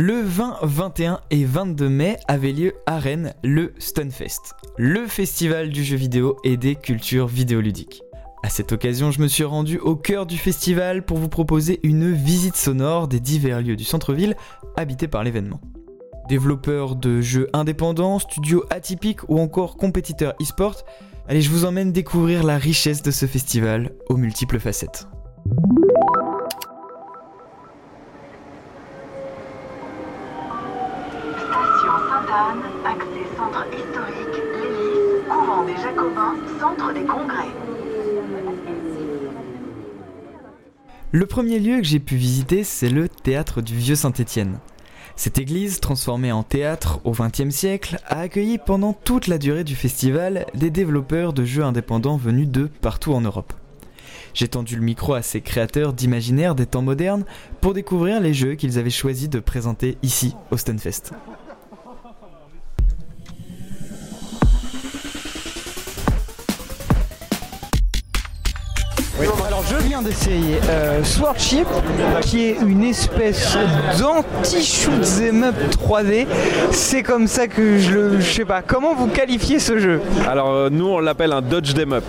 Le 20, 21 et 22 mai avait lieu à Rennes le Stunfest, le festival du jeu vidéo et des cultures vidéoludiques. À cette occasion, je me suis rendu au cœur du festival pour vous proposer une visite sonore des divers lieux du centre-ville habités par l'événement. Développeurs de jeux indépendants, studios atypiques ou encore compétiteurs e-sport, allez, je vous emmène découvrir la richesse de ce festival aux multiples facettes. Le premier lieu que j'ai pu visiter, c'est le théâtre du Vieux Saint-Étienne. Cette église, transformée en théâtre au XXe siècle, a accueilli pendant toute la durée du festival des développeurs de jeux indépendants venus de partout en Europe. J'ai tendu le micro à ces créateurs d'imaginaire des temps modernes pour découvrir les jeux qu'ils avaient choisi de présenter ici au Stunfest. D'essayer euh, Swordship, qui est une espèce d'anti-shoot 'em up 3D. C'est comme ça que je le, je sais pas. Comment vous qualifiez ce jeu? Alors euh, nous on l'appelle un dodge them up.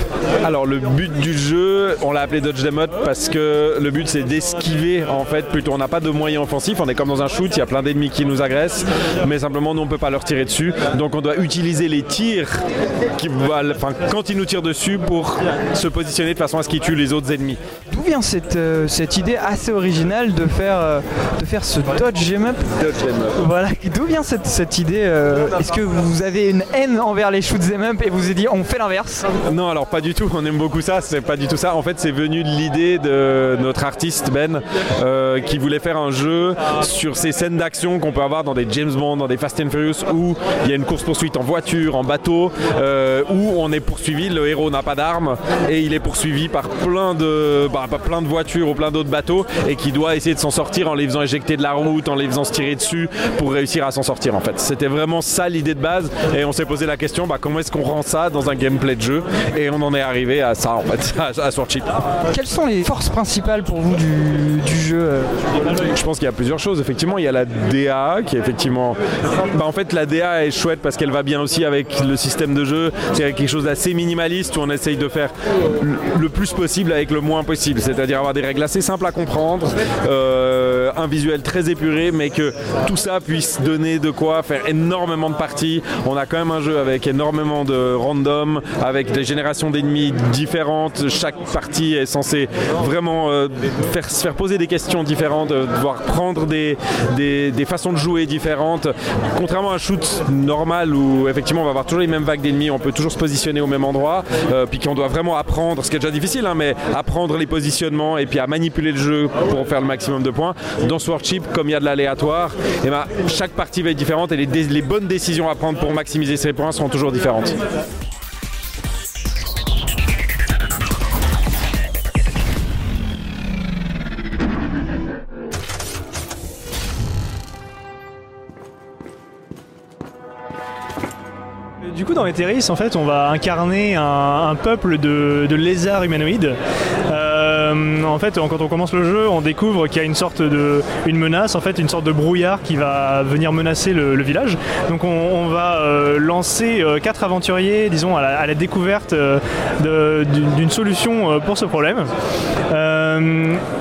Alors le but du jeu, on l'a appelé dodge them up parce que le but c'est d'esquiver en fait plutôt. On n'a pas de moyens offensifs, on est comme dans un shoot, il y a plein d'ennemis qui nous agressent, mais simplement nous on peut pas leur tirer dessus. Donc on doit utiliser les tirs quand ils nous tirent dessus pour se positionner de façon à ce qu'ils tuent les autres ennemis. D'où vient cette, euh, cette idée assez originale de faire, euh, de faire ce dodge 'em up Dodge them up. Voilà, d'où vient cette, cette idée euh, Est-ce que vous avez une haine envers les shoot 'em up et vous êtes dit on fait l'inverse? Non, alors pas du tout. On aime beaucoup ça. C'est pas du tout ça. En fait, c'est venu de l'idée de notre artiste Ben, euh, qui voulait faire un jeu sur ces scènes d'action qu'on peut avoir dans des James Bond, dans des Fast and Furious, où il y a une course poursuite en voiture, en bateau, euh, où on est poursuivi. Le héros n'a pas d'armes et il est poursuivi par plein de, bah, par plein de voitures ou plein d'autres bateaux et qui doit essayer de s'en sortir en les faisant éjecter de la route, en les faisant se tirer dessus pour réussir à s'en sortir. En fait, c'était vraiment ça l'idée de base. Et on s'est posé la question, bah, comment est-ce qu'on rend ça dans un gameplay de jeu? Et on en est arrivé à ça en fait, à, Swordchip. Quelles sont les forces principales pour vous du, du jeu euh? Je pense qu'il y a plusieurs choses. Effectivement, il y a la DA qui est effectivement. Bah, en fait, la DA est chouette parce qu'elle va bien aussi avec le système de jeu. C'est quelque chose d'assez minimaliste où on essaye de faire le- le plus possible avec le moins C'est-à-dire avoir des règles assez simples à comprendre, euh, un visuel très épuré, mais que tout ça puisse donner de quoi faire énormément de parties. On a quand même un jeu avec énormément de random, avec des générations d'ennemis différentes. Chaque partie est censée vraiment euh, faire, se faire poser des questions différentes, euh, devoir prendre des, des, façons de jouer différentes. Contrairement à un shoot normal où effectivement on va avoir toujours les mêmes vagues d'ennemis, on peut toujours se positionner au même endroit, puis qu'on doit vraiment apprendre, ce qui est déjà difficile, hein, mais apprendre les positionnements et puis à manipuler le jeu pour faire le maximum de points. Dans Swordship, comme il y a de l'aléatoire, eh ben, chaque partie va être différente et les, bonnes décisions à prendre pour maximiser ses points seront toujours différentes. Du coup, dans Eteris, en fait, on va incarner un, peuple de, de lézards humanoïdes. Euh, en fait, quand on commence le jeu, on découvre qu'il y a une sorte de menace, en fait, une sorte de brouillard qui va venir menacer le, village. Donc, on, va euh, lancer euh, quatre aventuriers, disons, à la, découverte euh, d'une solution euh, pour ce problème. Euh,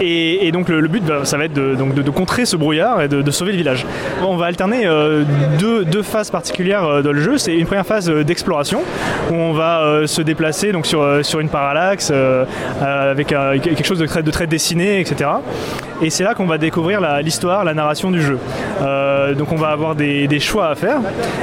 et, et donc, le, but, bah, ça va être de, contrer ce brouillard et de, sauver le village. On va alterner euh, deux, phases particulières euh, dans le jeu. C'est une première phase euh, d'exploration où on va euh, se déplacer donc sur, euh, une parallaxe euh, euh, avec euh, quelque chose de très, de très dessiné, etc. Et c'est là qu'on va découvrir l'histoire, la, narration du jeu. Euh, donc on va avoir des, choix à faire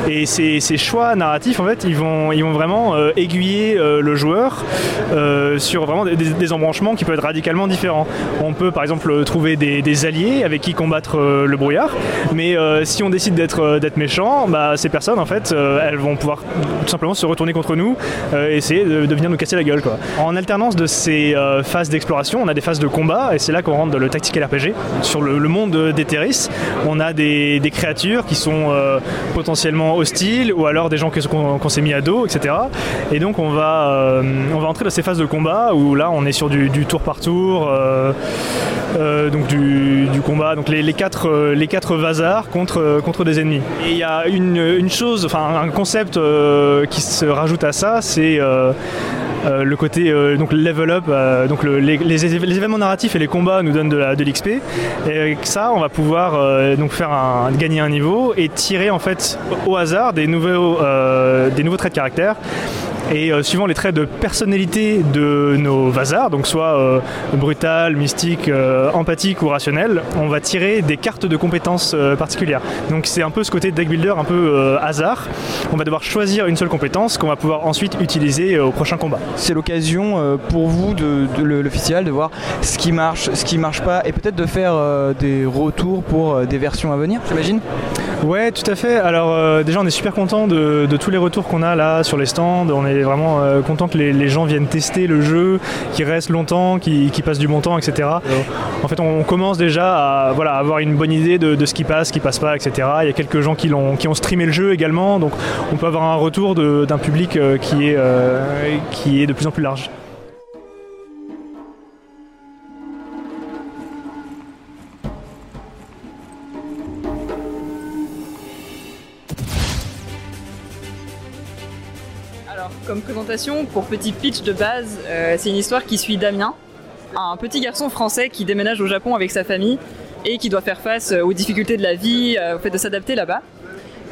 et ces, choix narratifs en fait ils vont, ils vont vraiment euh, aiguiller euh, le joueur euh, sur vraiment des, embranchements qui peuvent être radicalement différents. On peut par exemple euh, trouver des, alliés avec qui combattre euh, le brouillard, mais euh, si on décide d'être euh, d'être méchant, bah, ces personnes en fait euh, elles vont pouvoir tout simplement se retourner contre nous euh, et essayer de, de venir nous casser la gueule. Quoi. En alternance de ces euh, phases d'exploration, on a des phases de combat et c'est là qu'on rentre dans le tactical RPG. Sur le, le monde d'Eteris, on a des créatures qui sont euh, potentiellement hostiles ou alors des gens qu'on s'est mis à dos, etc. Et donc on va, euh, on va entrer dans ces phases de combat où là on est sur du, tour par tour, euh, donc du, combat, donc les, quatre, les quatre vasars contre, contre des ennemis. Et il y a une, une chose, enfin un concept qui se rajoute à ça, c'est euh, le côté euh, donc level up, euh, les, événements narratifs et les combats nous donnent de l'XP. et avec ça, on va pouvoir donc faire gagner un niveau et tirer en fait au hasard des nouveaux traits de caractère. Et euh, suivant les traits de personnalité de nos vasars, donc soit euh, brutal, mystique, euh, empathique ou rationnel, on va tirer des cartes de compétences particulières. Donc c'est un peu ce côté deck builder, un peu hasard. On va devoir choisir une seule compétence qu'on va pouvoir ensuite utiliser au prochain combat. C'est l'occasion pour vous, de, de- le, le festival, de voir ce qui marche, ce qui marche pas, et peut-être de faire des retours pour des versions à venir, j'imagine? Ouais, tout à fait. Alors déjà, on est super content de, de tous les retours qu'on a là sur les stands. On est vraiment euh, content que les, gens viennent tester le jeu, qu'ils restent longtemps, qu'ils passent du bon temps, etc. En fait, on, commence déjà à voilà, avoir une bonne idée de, ce qui passe, ce qui passe pas, etc. Il y a quelques gens qui, l'ont- qui ont streamé le jeu également, donc on peut avoir un retour d'un public euh, qui, est, euh, qui est de plus en plus large. Pour petit pitch de base, euh, c'est une histoire qui suit Damien, un petit garçon français qui déménage au Japon avec sa famille et qui doit faire face euh, aux difficultés de la vie, euh, au fait de s'adapter là-bas.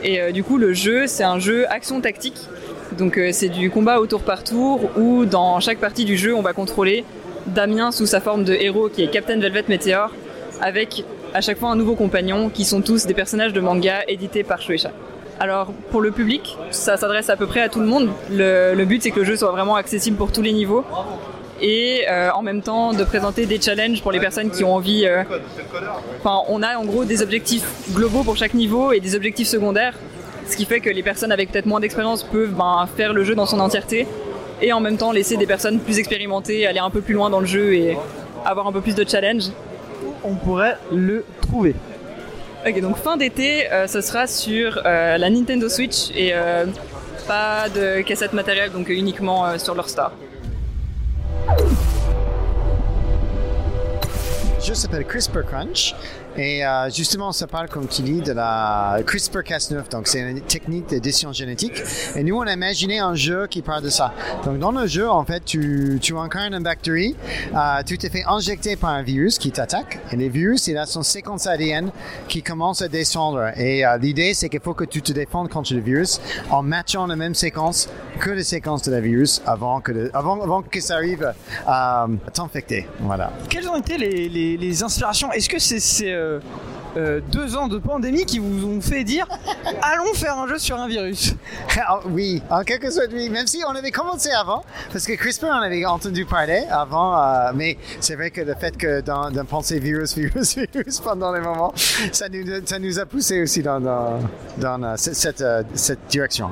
Et du coup, le jeu, c'est un jeu action-tactique. Donc, c'est du combat au tour par tour où, dans chaque partie du jeu, on va contrôler Damien sous sa forme de héros qui est Captain Velvet Meteor, avec à chaque fois un nouveau compagnon qui sont tous des personnages de manga édités par Shueisha. Alors pour le public, ça s'adresse à peu près à tout le monde. Le, but c'est que le jeu soit vraiment accessible pour tous les niveaux et euh, en même temps de présenter des challenges pour les personnes qui ont envie. euh, Enfin, on a en gros des objectifs globaux pour chaque niveau et des objectifs secondaires, ce qui fait que les personnes avec peut-être moins d'expérience peuvent ben, faire le jeu dans son entièreté et en même temps laisser des personnes plus expérimentées aller un peu plus loin dans le jeu et avoir un peu plus de challenge. On pourrait le trouver. Ok, donc fin d'été, euh, ce sera sur euh, la Nintendo Switch et euh, pas de cassette matérielle, donc uniquement sur leur store. Jeu s'appelle CRISPR Crunch. Et euh, justement ça parle comme tu dis de la CRISPR-Cas9 donc c'est une technique d'édition génétique. Et nous on a imaginé un jeu qui parle de ça. Donc dans le jeu en fait tu, tu incarnes une bactérie. Euh, tu t'es fait injecter par un virus qui t'attaque. Et les virus il a son séquence ADN qui commence à descendre. Et euh, l'idée c'est qu'il faut que tu te défendes contre le virus en matchant la même séquence que les séquences de la virus avant que, avant, avant que ça arrive à t'infecter. Voilà. Quelles ont été les, les- les inspirations? Est-ce que c'est ces euh, euh, deux ans de pandémie qui vous ont fait dire allons faire un jeu sur un virus? Ah, oui, en quelque sorte, oui. Même si on avait commencé avant, parce que CRISPR, on avait entendu parler avant, euh, mais c'est vrai que le fait que de penser virus, virus, virus pendant les moments, ça nous, ça nous a poussé aussi dans, dans, dans cette, cette, cette direction.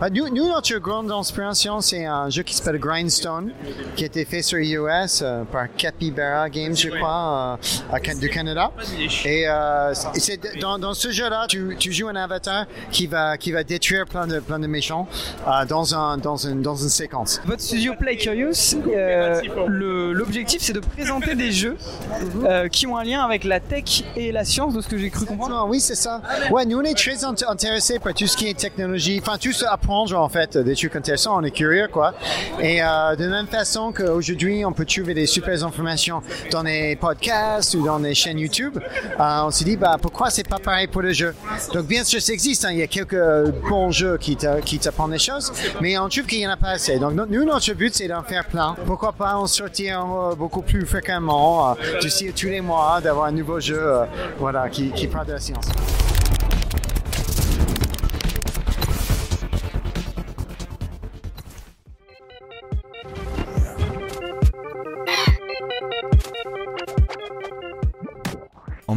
Bah, nous, nous, notre grande inspiration, c'est un jeu qui s'appelle Grindstone, qui a été fait sur iOS euh, par Capybara Games, je crois, euh, à du Canada. Et euh, c'est dans, dans ce jeu-là, tu, tu joues un avatar qui va qui va détruire plein de plein de méchants euh, dans un dans une dans une séquence. Votre studio Play Curious, le- l'objectif c'est de présenter des jeux qui ont un lien avec la tech et la science, de ce que j'ai cru comprendre. Ah, oui, c'est ça. Ouais, nous on est très int- intéressés par tout ce qui est technologie, enfin tout ce apprendre en fait des trucs intéressants. On est curieux quoi. Et euh, de même façon qu'aujourd'hui on peut trouver des super informations dans les podcasts ou dans les chaînes YouTube, euh, on s'est dit bah pourquoi c'est pas pareil pour le jeu? Donc bien sûr ça existe. hein. Il y a quelques bons jeux qui t'a- qui t'apprennent des choses, mais on trouve qu'il y en a pas assez. Donc no- nous notre but c'est d'en faire plein. Pourquoi pas en sortir euh, beaucoup plus fréquemment, euh, tous les mois, d'avoir un nouveau jeu, euh, voilà, qui, qui parle de la science.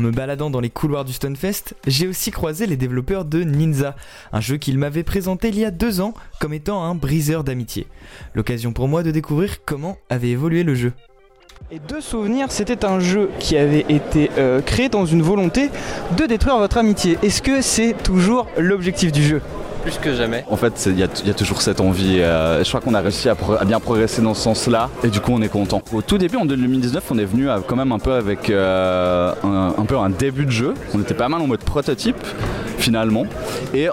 Me baladant dans les couloirs du Stunfest, j'ai aussi croisé les développeurs de Ninja, un jeu qu'ils m'avaient présenté il y a deux ans comme étant un briseur d'amitié. L'occasion pour moi de découvrir comment avait évolué le jeu. Et deux souvenirs, c'était un jeu qui avait été euh, créé dans une volonté de détruire votre amitié. Est-ce que c'est toujours l'objectif du jeu? Plus que jamais. En fait, il y, a toujours cette envie. Euh, je crois qu'on a réussi à, bien progresser dans ce sens-là. Et du coup, on est content. Au tout début, en 2019, on est venu quand même un peu avec euh, un, peu un début de jeu. On était pas mal en mode prototype finalement. Et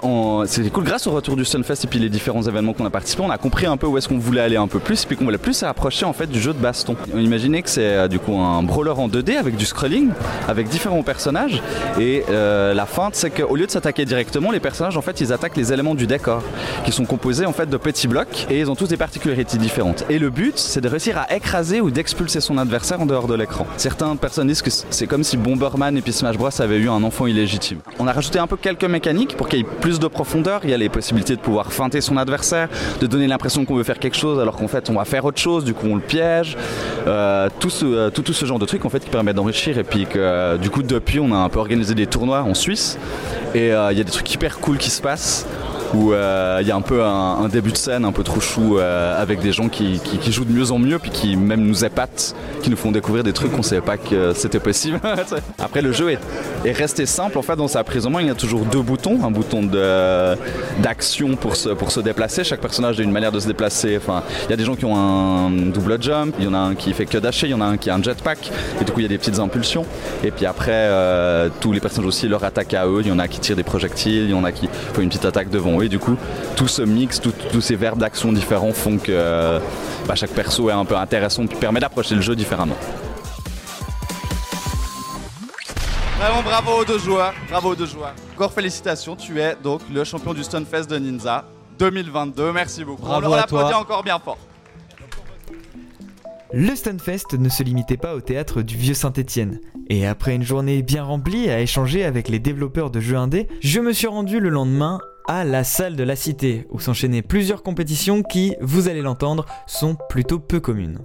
c'était cool grâce au retour du Sunfest et puis les différents événements qu'on a participé, on a compris un peu où est-ce qu'on voulait aller un peu plus et puis qu'on voulait plus s'approcher en fait du jeu de baston. On imaginait que c'est euh, du coup un brawler en 2D avec du scrolling, avec différents personnages et la feinte c'est qu'au lieu de s'attaquer directement, les personnages en fait ils attaquent les éléments du décor, qui sont composés en fait de petits blocs et ils ont tous des particularités différentes. Et le but, c'est de réussir à écraser ou d'expulser son adversaire en dehors de l'écran. Certaines personnes disent que c'est comme si Bomberman et puis Smash Bros avaient eu un enfant illégitime. On a rajouté un peu quelques mécaniques pour qu'il y ait plus de profondeur. Il y a les possibilités de pouvoir feinter son adversaire, de donner l'impression qu'on veut faire quelque chose alors qu'en fait on va faire autre chose, du coup on le piège. Euh, tout, ce, euh, tout, ce genre de trucs en fait qui permet d'enrichir et puis que euh, du coup depuis on a un peu organisé des tournois en Suisse et il y a des trucs hyper cool qui se passent où euh, il y a un peu un, début de scène un peu trop chou euh, avec des gens qui, jouent de mieux en mieux puis qui même nous épatent, qui nous font découvrir des trucs qu'on savait pas que c'était possible. Après le jeu est, resté simple. En fait dans sa prise en main, il y a toujours deux boutons, un bouton d'action pour se, pour se déplacer, chaque personnage a une manière de se déplacer, enfin il y a des gens qui ont un double jump, il y en a un qui fait que dasher, il y en a un qui a un jetpack. Et du coup il y a des petites impulsions. Et puis après euh, tous les personnages aussi leur attaque à eux, il y en a qui tirent des projectiles, il y en a qui font une petite attaque devant eux et du coup, tout ce mix, tous ces verbes d'action différents font que euh, bah, chaque perso est un peu intéressant et permet d'approcher le jeu différemment. Vraiment bravo aux deux joueurs, bravo aux deux joueurs. Encore félicitations, tu es donc le champion du Stunfest de Ninja 2022. Merci beaucoup. Bravo On leur encore bien fort. Le Stunfest ne se limitait pas au théâtre du Vieux Saint-Étienne. Et après une journée bien remplie à échanger avec les développeurs de jeux indés, je me suis rendu le lendemain à la salle de la cité, où s'enchaînaient plusieurs compétitions qui, vous allez l'entendre, sont plutôt peu communes.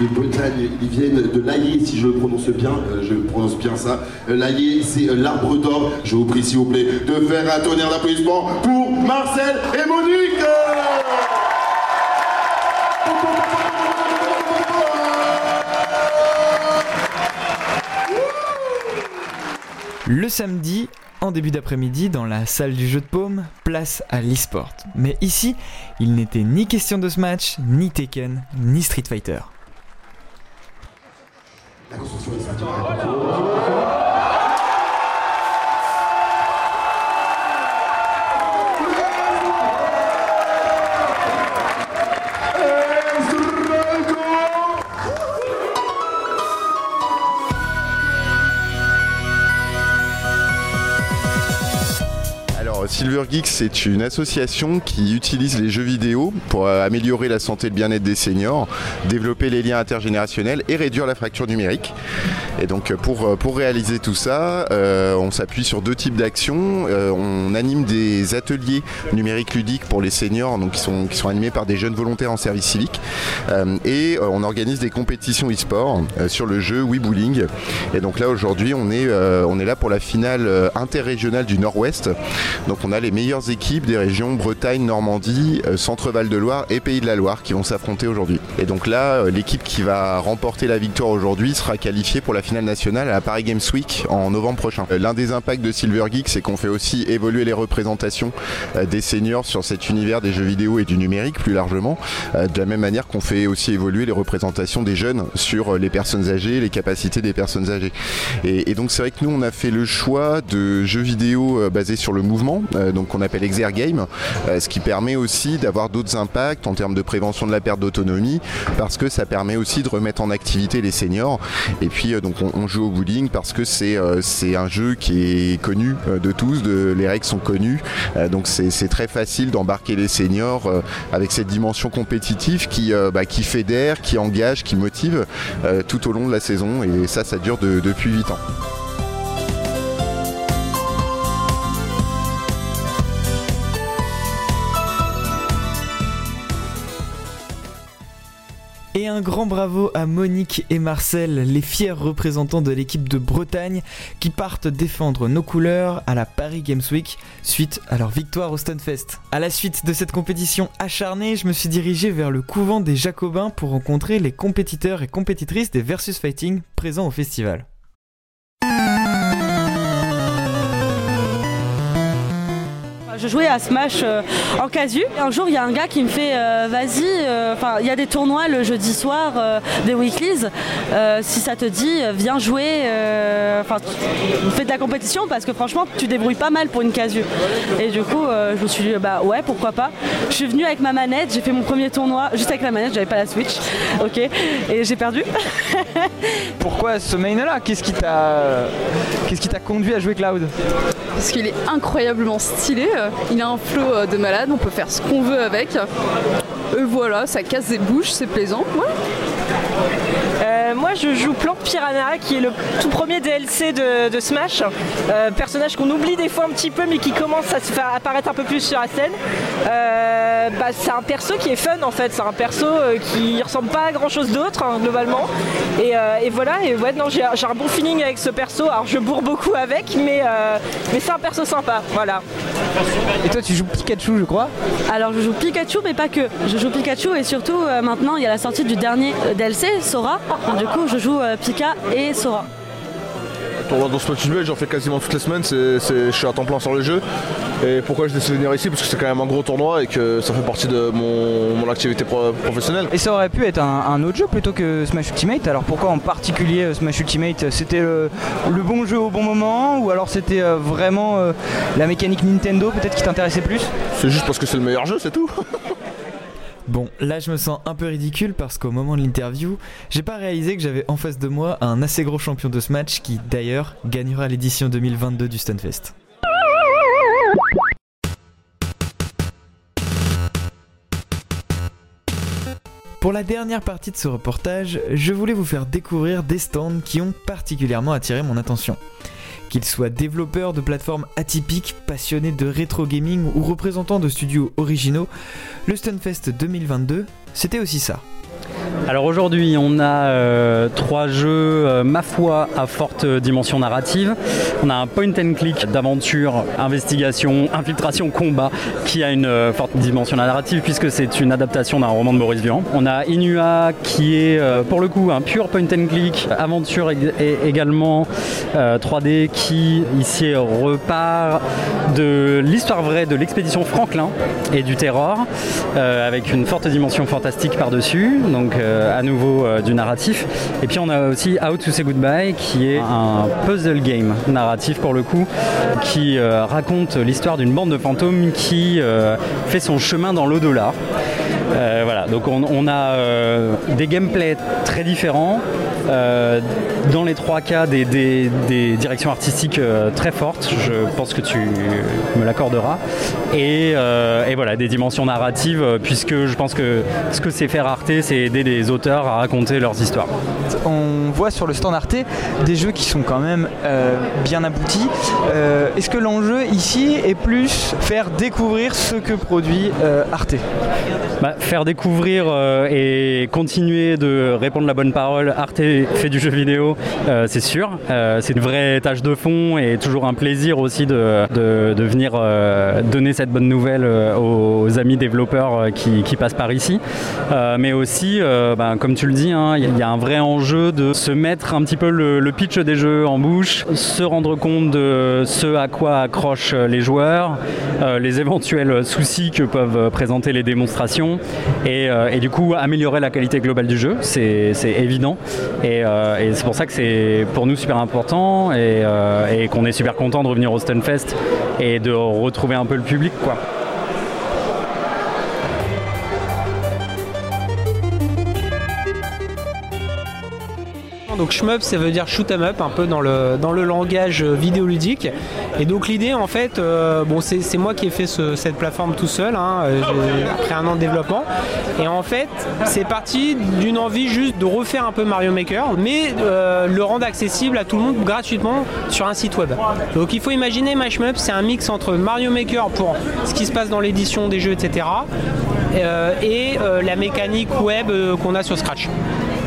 de Bretagne, ils viennent de l'Aillé, si je le prononce bien, euh, je prononce bien ça. Euh, L'Aillé, c'est euh, l'arbre d'or. Je vous prie, s'il vous plaît, de faire un tonnerre d'applaudissements pour Marcel et Monique Le samedi, en début d'après-midi, dans la salle du jeu de paume, place à l'e-sport. Mais ici, il n'était ni question de Smash, ni Tekken, ni Street Fighter. Silver Geeks, c'est une association qui utilise les jeux vidéo pour euh, améliorer la santé et le bien-être des seniors, développer les liens intergénérationnels et réduire la fracture numérique. Et donc euh, pour, euh, pour réaliser tout ça, on s'appuie sur deux types d'actions. on anime des ateliers numériques ludiques pour les seniors, donc qui sont, qui sont animés par des jeunes volontaires en service civique. et on organise des compétitions e-sport sur le jeu Wii Bowling. Et donc là aujourd'hui, on est, on est là pour la finale interrégionale du Nord-Ouest. Donc on a les meilleures équipes des régions Bretagne, Normandie, euh, Centre-Val de Loire et Pays de la Loire qui vont s'affronter aujourd'hui. Et donc là, euh, l'équipe qui va remporter la victoire aujourd'hui sera qualifiée pour la finale nationale à Paris Games Week en novembre prochain. Euh, l'un des impacts de Silver Geek, c'est qu'on fait aussi évoluer les représentations des seniors sur cet univers des jeux vidéo et du numérique plus largement, de la même manière qu'on fait aussi évoluer les représentations des jeunes sur les personnes âgées, les capacités des personnes âgées. Et, et donc c'est vrai que nous, on a fait le choix de jeux vidéo basés sur le mouvement, euh, donc qu'on appelle Exergame, euh, ce qui permet aussi d'avoir d'autres impacts en termes de prévention de la perte d'autonomie, parce que ça permet aussi de remettre en activité les seniors. Et puis euh, on, joue au bowling parce que c'est c'est un jeu qui est connu de tous, les règles sont connues, donc c'est très facile d'embarquer les seniors avec cette dimension compétitive qui, bah, qui fédère, qui engage, qui motive tout au long de la saison. Et ça, ça dure depuis 8 ans. Un grand bravo à Monique et Marcel, les fiers représentants de l'équipe de Bretagne qui partent défendre nos couleurs à la Paris Games Week suite à leur victoire au Stunfest. À la suite de cette compétition acharnée, je me suis dirigé vers le couvent des Jacobins pour rencontrer les compétiteurs et compétitrices des Versus Fighting présents au festival. Je jouais à Smash euh, en casu. Un jour, il y a un gars qui me fait euh, Vas-y, euh, enfin, il y a des tournois le jeudi soir, euh, des weeklies. Euh, si ça te dit, viens jouer. euh, Enfin, fais de la compétition parce que franchement, tu débrouilles pas mal pour une casu. Et du coup, euh, je me suis dit Bah ouais, pourquoi pas. Je suis venue avec ma manette, j'ai fait mon premier tournoi juste avec la manette, j'avais pas la Switch. Ok. Et j'ai perdu. Pourquoi ce main là Qu'est-ce qui t'a qu'est-ce qui t'a conduit à jouer Cloud? Parce qu'il est incroyablement stylé. Euh, Il a un flow euh, de malade, on peut faire ce qu'on veut avec. Et voilà, ça casse des bouches, c'est plaisant. Euh, moi je joue Plante Piranha qui est le tout premier DLC de, Smash. Euh, personnage qu'on oublie des fois un petit peu mais qui commence à se faire apparaître un peu plus sur la scène. Euh, bah, c'est un perso qui est fun en fait, c'est un perso euh, qui ressemble pas à grand chose d'autre hein, globalement. Et, euh, et voilà, et ouais non j'ai j'ai un bon feeling avec ce perso, alors je bourre beaucoup avec mais, euh, mais c'est un perso sympa, voilà. Et toi tu joues Pikachu je crois Alors je joue Pikachu mais pas que. Je joue Pikachu et surtout euh, maintenant il y a la sortie du dernier euh, DLC, Sora. Donc, du coup je joue euh, Pika et Sora. Tournoi dans Smash Ultimate, j'en fais quasiment toutes les semaines, c'est, c'est- je suis à temps plein sur le jeu. Et pourquoi j'ai décidé de venir ici? Parce que c'est quand même un gros tournoi et que ça fait partie de mon, mon activité pro- professionnelle. Et ça aurait pu être un, un autre jeu plutôt que Smash Ultimate. Alors pourquoi en particulier euh, Smash Ultimate? C'était le, le bon jeu au bon moment ou alors c'était euh, vraiment euh, la mécanique Nintendo peut-être qui t'intéressait plus? C'est juste parce que c'est le meilleur jeu, c'est tout. Bon, là je me sens un peu ridicule parce qu'au moment de l'interview, j'ai pas réalisé que j'avais en face de moi un assez gros champion de ce match qui d'ailleurs gagnera l'édition 2022 du Stunfest. Pour la dernière partie de ce reportage, je voulais vous faire découvrir des stands qui ont particulièrement attiré mon attention. Qu'ils soient développeurs de plateformes atypiques, passionnés de rétro gaming ou représentants de studios originaux, le Stunfest 2022, c'était aussi ça. Alors aujourd'hui, on a euh, trois jeux, euh, ma foi, à forte dimension narrative. On a un point and click d'aventure, investigation, infiltration, combat, qui a une euh, forte dimension narrative puisque c'est une adaptation d'un roman de Maurice Vian. On a Inua qui est pour le coup un pur point and click, aventure également euh, 3D qui ici repart de l'histoire vraie de l'expédition Franklin et du terror avec une forte dimension fantastique par-dessus, donc à nouveau euh, du narratif. Et puis on a aussi How to Say Goodbye qui est un puzzle game narratif pour le coup qui euh, raconte l'histoire d'une bande de fantômes qui euh, fait son chemin dans l'au-delà. Euh, voilà, donc on, on a euh, des gameplays très différents. euh, dans les trois cas, des, des- des directions artistiques très fortes, je pense que tu me l'accorderas. Et, et voilà, des dimensions narratives, puisque je pense que ce que c'est faire Arte, c'est aider les auteurs à raconter leurs histoires. On voit sur le stand Arte des jeux qui sont quand même bien aboutis. Est-ce que l'enjeu ici est plus faire découvrir ce que produit Arte? Bah, faire découvrir euh, et continuer de répondre la bonne parole, Arte fait du jeu vidéo, euh, c'est sûr. Euh, c'est une vraie tâche de fond et toujours un plaisir aussi de, de- venir donner cette bonne nouvelle aux amis développeurs qui, passent par ici. Mais aussi, ben, comme tu le dis, hein, il y a un vrai enjeu de se mettre un petit peu le, pitch des jeux en bouche, se rendre compte de ce à quoi accrochent les joueurs, les éventuels soucis que peuvent présenter les démonstrations et, euh, et du coup améliorer la qualité globale du jeu, c'est évident. Et, euh, et c'est pour ça que c'est pour nous super important et, euh, et qu'on est super content de revenir au Stunfest et de retrouver un peu le public. quoi. Donc shmup, ça veut dire shoot 'em up, un peu dans le, dans le langage vidéoludique. Et donc l'idée, en fait, euh, bon, c'est moi qui ai fait ce- cette plateforme tout seul, hein, euh, après un an de développement. Et en fait, c'est parti d'une envie juste de refaire un peu Mario Maker, mais euh, le rendre accessible à tout le monde gratuitement sur un site web. Donc il faut imaginer Mashmup, c'est un mix entre Mario Maker pour ce qui se passe dans l'édition des jeux, etc. euh, et euh, la mécanique web euh, qu'on a sur Scratch.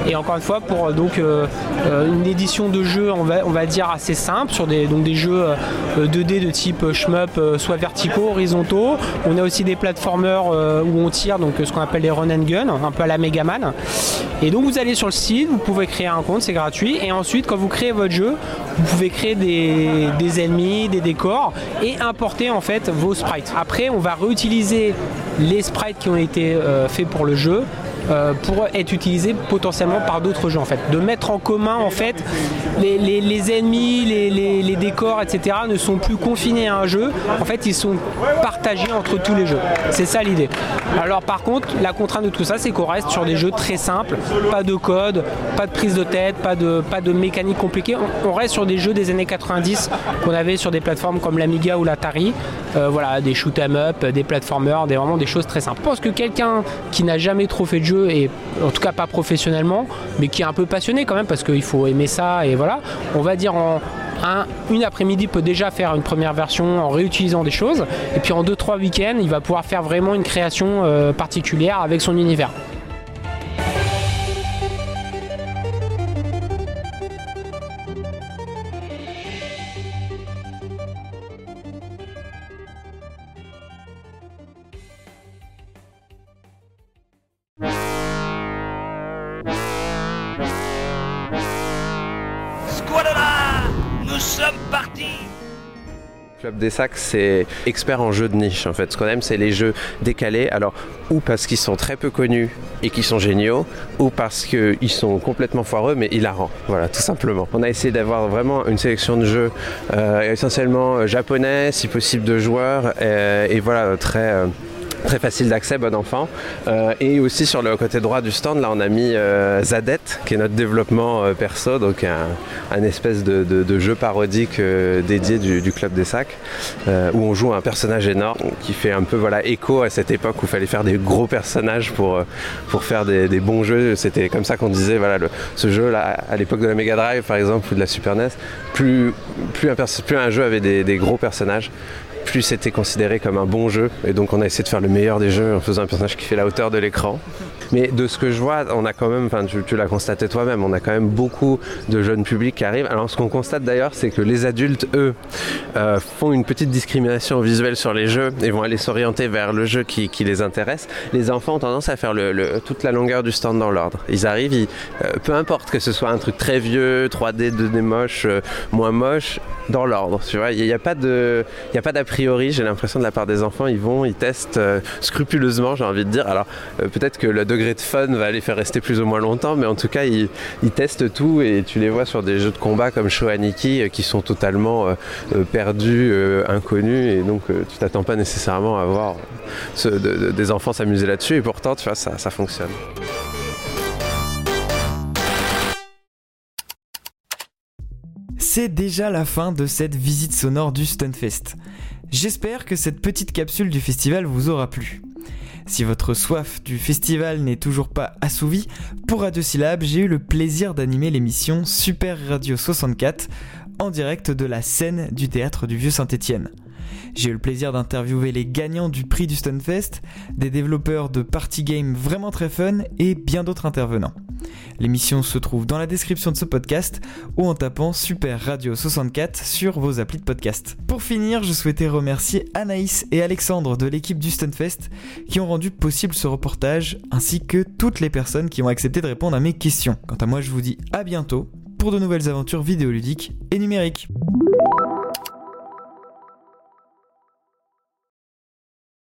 Et encore une fois, pour euh, donc euh, euh, une édition de jeu, on va, on va dire assez simple, sur des, donc des jeux euh, 2D de type shmup, soit verticaux, horizontaux. On a aussi des platformers euh, où on tire, donc ce qu'on appelle les run and gun, un peu à la Megaman. Et donc vous allez sur le site, vous pouvez créer un compte, c'est gratuit. Et ensuite, quand vous créez votre jeu, vous pouvez créer des, des ennemis, des décors et importer en fait vos sprites. Après, on va réutiliser les sprites qui ont été faits pour le jeu euh, pour être utilisés potentiellement par d'autres jeux en fait. De mettre en commun en fait les, ennemis, les, décors, etc. ne sont plus confinés à un jeu. En fait, ils sont partagés entre tous les jeux. C'est ça l'idée. Alors par contre, la contrainte de tout ça, c'est qu'on reste sur des jeux très simples, pas de code, pas de prise de tête, pas de, pas de mécanique compliquée. On, on reste sur des jeux des années 90 qu'on avait sur des plateformes comme l'Amiga ou l'Atari. Euh, voilà, des shoot 'em up, des platformers, des, vraiment des choses très simples. Je pense que quelqu'un qui n'a jamais trop fait de jeu, et en tout cas pas professionnellement, mais qui est un peu passionné quand même, parce qu'il faut aimer ça, et voilà, on va dire en un- une après-midi peut déjà faire une première version en réutilisant des choses, et puis en 2-3 week-ends, il va pouvoir faire vraiment une création euh, particulière avec son univers. Club des Sacs, c'est expert en jeux de niche en fait. Ce qu'on aime, c'est les jeux décalés. Alors, ou parce qu'ils sont très peu connus et qu'ils sont géniaux, ou parce qu'ils sont complètement foireux mais hilarants. Voilà, tout simplement. On a essayé d'avoir vraiment une sélection de jeux euh, essentiellement euh, japonais, si possible de joueurs, euh, et voilà, très. Très facile d'accès, bon enfant. Euh, et aussi sur le côté droit du stand, là on a mis euh, Zadet, qui est notre développement euh, perso, donc un, espèce de, jeu parodique dédié du, Club des Sacs, euh, où on joue un personnage énorme qui fait un peu voilà, écho à cette époque où il fallait faire des gros personnages pour, pour faire des, bons jeux. C'était comme ça qu'on disait, voilà, le- ce jeu-là, à l'époque de la Mega Drive par exemple, ou de la Super NES, plus, plus, un, jeu avait des gros personnages, plus c'était considéré comme un bon jeu. Et donc on a essayé de faire le meilleur des jeux en faisant un personnage qui fait la hauteur de l'écran. Mais de ce que je vois, on a quand même, enfin tu, l'as constaté toi-même, on a quand même beaucoup de jeunes publics qui arrivent. Alors ce qu'on constate d'ailleurs, c'est que les adultes, eux, euh, font une petite discrimination visuelle sur les jeux et vont aller s'orienter vers le jeu qui, les intéresse. Les enfants ont tendance à faire toute la longueur du stand dans l'ordre. Ils arrivent, euh, peu importe que ce soit un truc très vieux, 3D, 2D moche, euh, moins moche, dans l'ordre. Tu vois, il n'y a, pas a pas d'a priori. J'ai l'impression de la part des enfants, ils vont, ils testent scrupuleusement, j'ai envie de dire. Alors peut-être que le degré de fun va les faire rester plus ou moins longtemps, mais en tout cas, ils, testent tout et tu les vois sur des jeux de combat comme Shoaniki euh, qui sont totalement euh, euh, perdus, inconnus, et donc tu t'attends pas nécessairement à voir des enfants s'amuser là-dessus, et pourtant, tu vois, ça, ça fonctionne. C'est déjà la fin de cette visite sonore du Stunfest. J'espère que cette petite capsule du festival vous aura plu. Si votre soif du festival n'est toujours pas assouvie, pour Radio Syllab, j'ai eu le plaisir d'animer l'émission Super Radio 64 en direct de la scène du théâtre du Vieux Saint-Étienne. J'ai eu le plaisir d'interviewer les gagnants du prix du Stunfest, des développeurs de party games vraiment très fun et bien d'autres intervenants. L'émission se trouve dans la description de ce podcast ou en tapant Super Radio 64 sur vos applis de podcast. Pour finir, je souhaitais remercier Anaïs et Alexandre de l'équipe du Stunfest qui ont rendu possible ce reportage ainsi que toutes les personnes qui ont accepté de répondre à mes questions. Quant à moi, je vous dis à bientôt pour de nouvelles aventures vidéoludiques et numériques.